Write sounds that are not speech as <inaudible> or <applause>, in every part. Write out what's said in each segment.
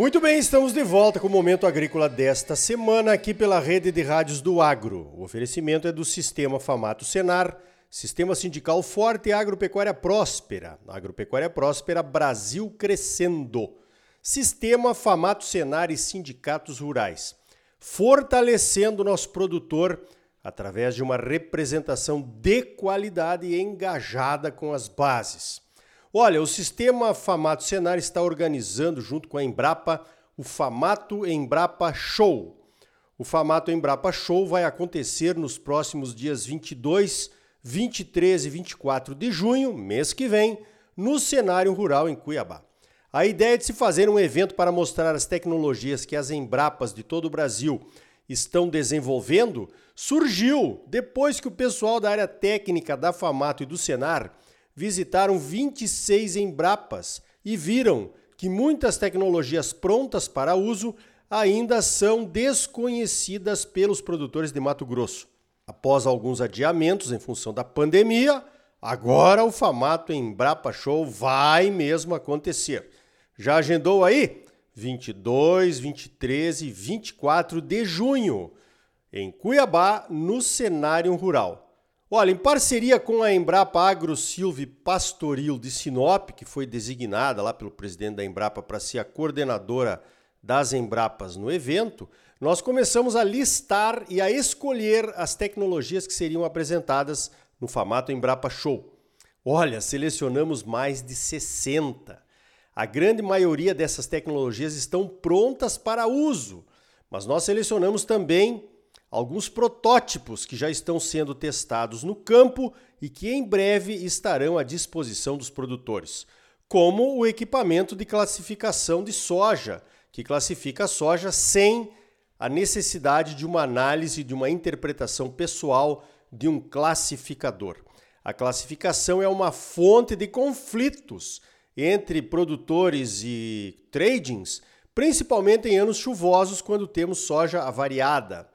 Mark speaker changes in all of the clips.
Speaker 1: Muito bem, estamos de volta com o Momento Agrícola desta semana aqui pela rede de rádios do Agro. O oferecimento é do Sistema Famato Senar, Sistema Sindical Forte e Agropecuária Próspera. Agropecuária Próspera, Brasil crescendo. Sistema Famato Senar e Sindicatos Rurais. Fortalecendo nosso produtor através de uma representação de qualidade e engajada com as bases. Olha, o sistema Famato Senar está organizando, junto com a Embrapa, o Famato Embrapa Show. O Famato Embrapa Show vai acontecer nos próximos dias 22, 23 e 24 de junho, mês que vem, no cenário rural em Cuiabá. A ideia é de se fazer um evento para mostrar as tecnologias que as Embrapas de todo o Brasil estão desenvolvendo surgiu depois que o pessoal da área técnica da Famato e do Senar visitaram 26 Embrapas e viram que muitas tecnologias prontas para uso ainda são desconhecidas pelos produtores de Mato Grosso. Após alguns adiamentos em função da pandemia, agora o Famato Embrapa Show vai mesmo acontecer. Já agendou aí? 22, 23 e 24 de junho, em Cuiabá, no cenário rural. Olha, em parceria com a Embrapa Agro Silve Pastoril de Sinop, que foi designada lá pelo presidente da Embrapa para ser a coordenadora das Embrapas no evento, nós começamos a listar e a escolher as tecnologias que seriam apresentadas no formato Embrapa Show. Olha, selecionamos mais de 60. A grande maioria dessas tecnologias estão prontas para uso, mas nós selecionamos também alguns protótipos que já estão sendo testados no campo e que em breve estarão à disposição dos produtores, como o equipamento de classificação de soja, que classifica a soja sem a necessidade de uma análise, de uma interpretação pessoal de um classificador. A classificação é uma fonte de conflitos entre produtores e tradings, principalmente em anos chuvosos, quando temos soja avariada.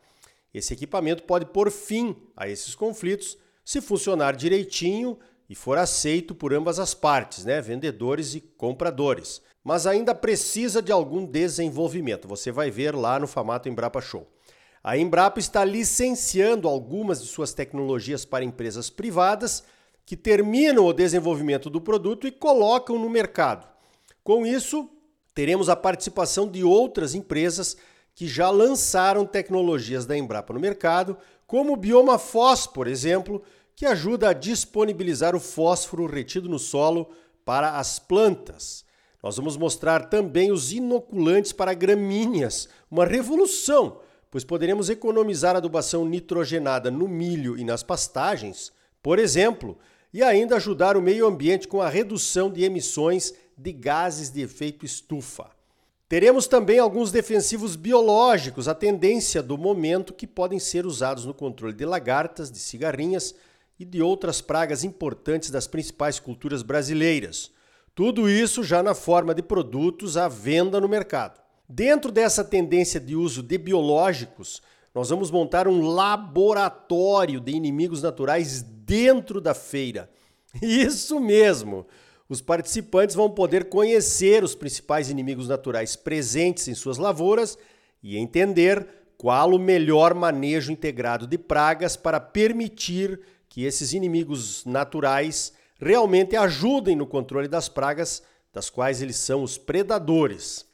Speaker 1: Esse equipamento pode pôr fim a esses conflitos se funcionar direitinho e for aceito por ambas as partes, né? vendedores e compradores. Mas ainda precisa de algum desenvolvimento. Você vai ver lá no Famato Embrapa Show. A Embrapa está licenciando algumas de suas tecnologias para empresas privadas que terminam o desenvolvimento do produto e colocam no mercado. Com isso, teremos a participação de outras empresas que já lançaram tecnologias da Embrapa no mercado, como o Bioma Fós, por exemplo, que ajuda a disponibilizar o fósforo retido no solo para as plantas. Nós vamos mostrar também os inoculantes para gramíneas, uma revolução, pois poderemos economizar adubação nitrogenada no milho e nas pastagens, por exemplo, e ainda ajudar o meio ambiente com a redução de emissões de gases de efeito estufa. Teremos também alguns defensivos biológicos, a tendência do momento, que podem ser usados no controle de lagartas, de cigarrinhas e de outras pragas importantes das principais culturas brasileiras. Tudo isso já na forma de produtos à venda no mercado. Dentro dessa tendência de uso de biológicos, nós vamos montar um laboratório de inimigos naturais dentro da feira. <laughs> Isso mesmo! Os participantes vão poder conhecer os principais inimigos naturais presentes em suas lavouras e entender qual o melhor manejo integrado de pragas para permitir que esses inimigos naturais realmente ajudem no controle das pragas, das quais eles são os predadores.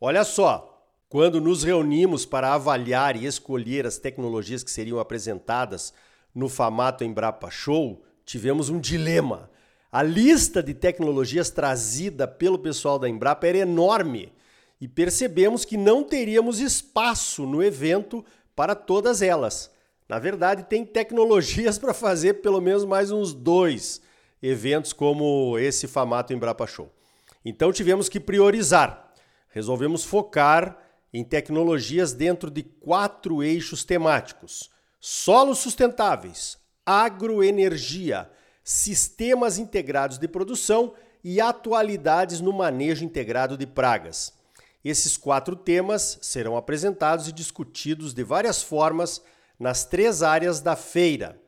Speaker 1: Olha só, quando nos reunimos para avaliar e escolher as tecnologias que seriam apresentadas no Famato Embrapa Show, tivemos um dilema a lista de tecnologias trazida pelo pessoal da Embrapa era enorme e percebemos que não teríamos espaço no evento para todas elas. Na verdade, tem tecnologias <laughs> para fazer pelo menos mais uns dois eventos como esse Famato Embrapa Show. Então tivemos que priorizar. Resolvemos focar em tecnologias dentro de quatro eixos temáticos: solos sustentáveis, agroenergia, sistemas integrados de produção e atualidades no manejo integrado de pragas. Esses quatro temas serão apresentados e discutidos de várias formas nas três áreas da feira.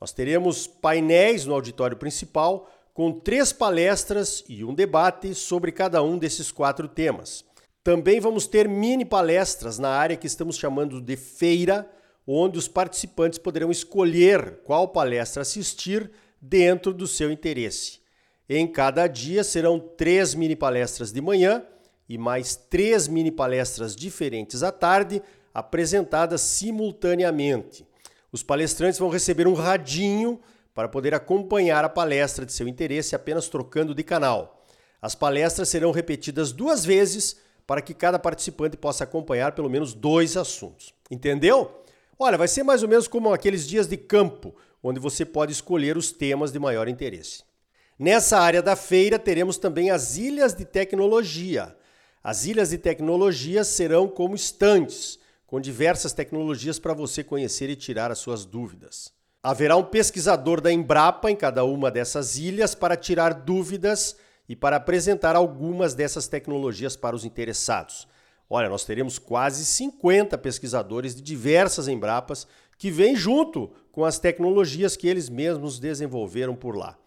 Speaker 1: Nós teremos painéis no auditório principal com três palestras e um debate sobre cada um desses quatro temas. Também vamos ter mini palestras na área que estamos chamando de feira, onde os participantes poderão escolher qual palestra assistir dentro do seu interesse. Em cada dia serão três mini palestras de manhã e mais três mini palestras diferentes à tarde, apresentadas simultaneamente. Os palestrantes vão receber um radinho para poder acompanhar a palestra de seu interesse apenas trocando de canal. As palestras serão repetidas duas vezes para que cada participante possa acompanhar pelo menos dois assuntos. Entendeu? Olha, vai ser mais ou menos como aqueles dias de campo, onde você pode escolher os temas de maior interesse. Nessa área da feira, teremos também as ilhas de tecnologia. As ilhas de tecnologia serão como estantes, com diversas tecnologias para você conhecer e tirar as suas dúvidas. Haverá um pesquisador da Embrapa em cada uma dessas ilhas para tirar dúvidas e para apresentar algumas dessas tecnologias para os interessados. Olha, nós teremos quase 50 pesquisadores de diversas Embrapas que vêm junto com as tecnologias que eles mesmos desenvolveram por lá.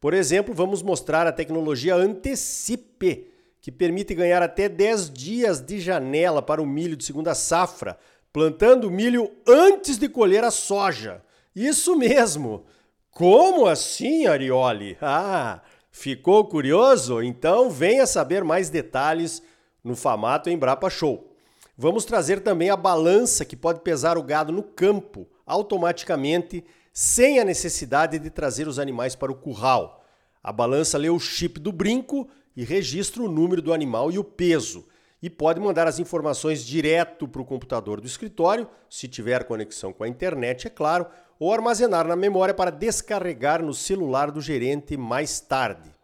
Speaker 1: Por exemplo, vamos mostrar a tecnologia Antecipe, que permite ganhar até 10 dias de janela para o milho de segunda safra, plantando milho antes de colher a soja. Isso mesmo! Como assim, Arioli? <laughs> Ah, ficou curioso? Então venha saber mais detalhes no Famato Embrapa Show. Vamos trazer também a balança que pode pesar o gado no campo automaticamente, sem a necessidade de trazer os animais para o curral. A balança lê o chip do brinco e registra o número do animal e o peso e pode mandar as informações direto para o computador do escritório, se tiver conexão com a internet, é claro, ou armazenar na memória para descarregar no celular do gerente mais tarde.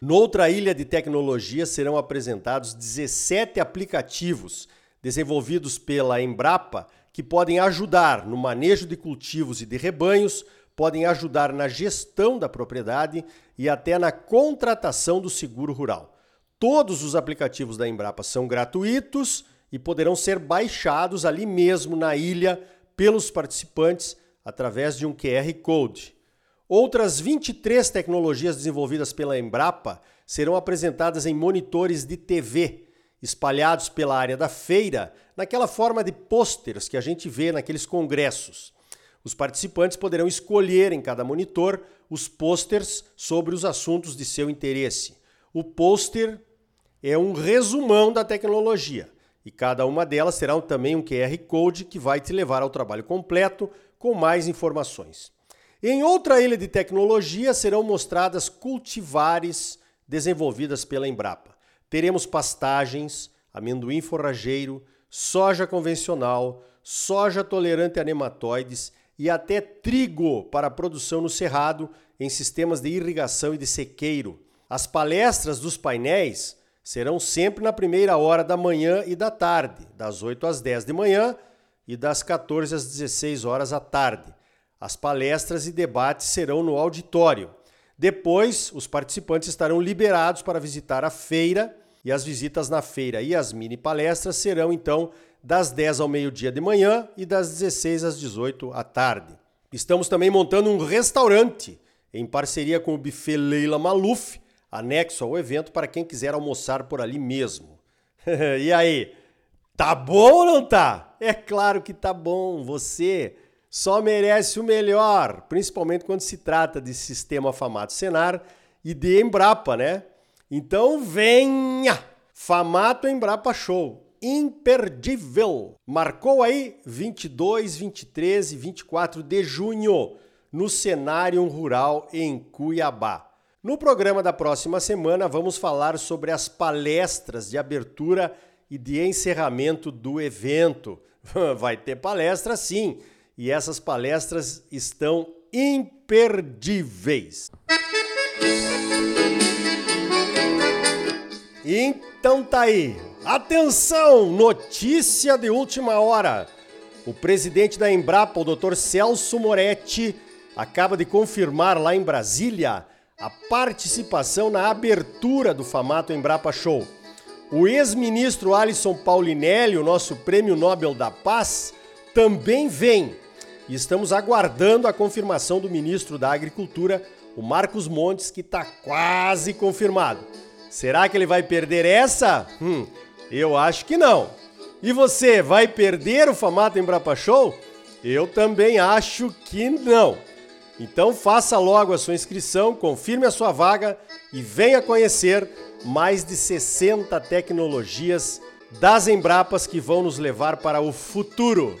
Speaker 1: Noutra ilha de tecnologia serão apresentados 17 aplicativos desenvolvidos pela Embrapa que podem ajudar no manejo de cultivos e de rebanhos, podem ajudar na gestão da propriedade e até na contratação do seguro rural. Todos os aplicativos da Embrapa são gratuitos e poderão ser baixados ali mesmo na ilha pelos participantes através de um QR Code. Outras 23 tecnologias desenvolvidas pela Embrapa serão apresentadas em monitores de TV, espalhados pela área da feira, naquela forma de pôsteres que a gente vê naqueles congressos. Os participantes poderão escolher em cada monitor os pôsteres sobre os assuntos de seu interesse. O pôster é um resumão da tecnologia e cada uma delas terá também um QR Code que vai te levar ao trabalho completo com mais informações. Em outra ilha de tecnologia serão mostradas cultivares desenvolvidas pela Embrapa. Teremos pastagens, amendoim forrageiro, soja convencional, soja tolerante a nematóides e até trigo para produção no cerrado em sistemas de irrigação e de sequeiro. As palestras dos painéis serão sempre na primeira hora da manhã e da tarde, das 8 às 10 de manhã e das 14 às 16 horas à tarde. As palestras e debates serão no auditório. Depois, os participantes estarão liberados para visitar a feira e as visitas na feira e as mini palestras serão então das 10 ao meio-dia de manhã e das 16 às 18 à tarde. Estamos também montando um restaurante em parceria com o buffet Leila Maluf, anexo ao evento para quem quiser almoçar por ali mesmo. <laughs> e aí, tá bom ou não tá? É claro que tá bom. Você só merece o melhor, principalmente quando se trata de sistema Famato Senar e de Embrapa, né? Então venha! Famato Embrapa Show. Imperdível. Marcou aí 22, 23 e 24 de junho no cenário rural em Cuiabá. No programa da próxima semana, vamos falar sobre as palestras de abertura e de encerramento do evento. <laughs> Vai ter palestra sim, e essas palestras estão imperdíveis. Então tá aí. Atenção, notícia de última hora. O presidente da Embrapa, o Dr. Celso Moretti, acaba de confirmar lá em Brasília a participação na abertura do Famato Embrapa Show. O ex-ministro Alisson Paulinelli, o nosso Prêmio Nobel da Paz, também vem. E estamos aguardando a confirmação do ministro da Agricultura, o Marcos Montes, que está quase confirmado. Será que ele vai perder essa? Hum, Eu acho que não. E você vai perder o Famato Embrapa Show? Eu também acho que não. Então faça logo a sua inscrição, confirme a sua vaga e venha conhecer mais de 60 tecnologias das Embrapas que vão nos levar para o futuro.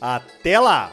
Speaker 1: Até lá!